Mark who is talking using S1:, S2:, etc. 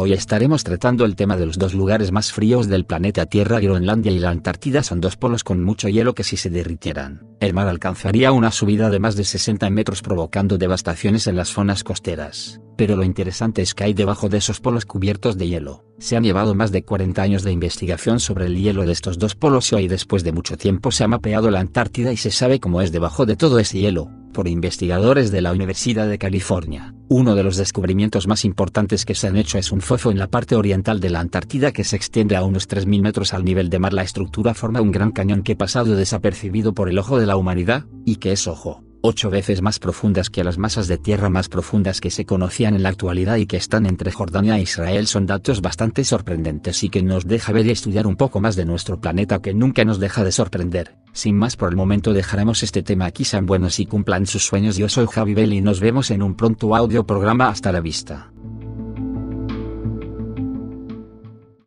S1: Hoy estaremos tratando el tema de los dos lugares más fríos del planeta Tierra, Groenlandia y la Antártida son dos polos con mucho hielo que si se derritieran, el mar alcanzaría una subida de más de 60 metros provocando devastaciones en las zonas costeras. Pero lo interesante es que hay debajo de esos polos cubiertos de hielo. Se han llevado más de 40 años de investigación sobre el hielo de estos dos polos y hoy después de mucho tiempo se ha mapeado la Antártida y se sabe cómo es debajo de todo ese hielo por investigadores de la Universidad de California. Uno de los descubrimientos más importantes que se han hecho es un fofo en la parte oriental de la Antártida que se extiende a unos 3.000 metros al nivel de mar. La estructura forma un gran cañón que ha pasado desapercibido por el ojo de la humanidad, y que es ojo ocho veces más profundas que las masas de tierra más profundas que se conocían en la actualidad y que están entre Jordania e Israel son datos bastante sorprendentes y que nos deja ver y estudiar un poco más de nuestro planeta que nunca nos deja de sorprender. Sin más por el momento dejaremos este tema aquí. Sean buenos y cumplan sus sueños. Yo soy Javi Bell y nos vemos en un pronto audio programa. Hasta la vista.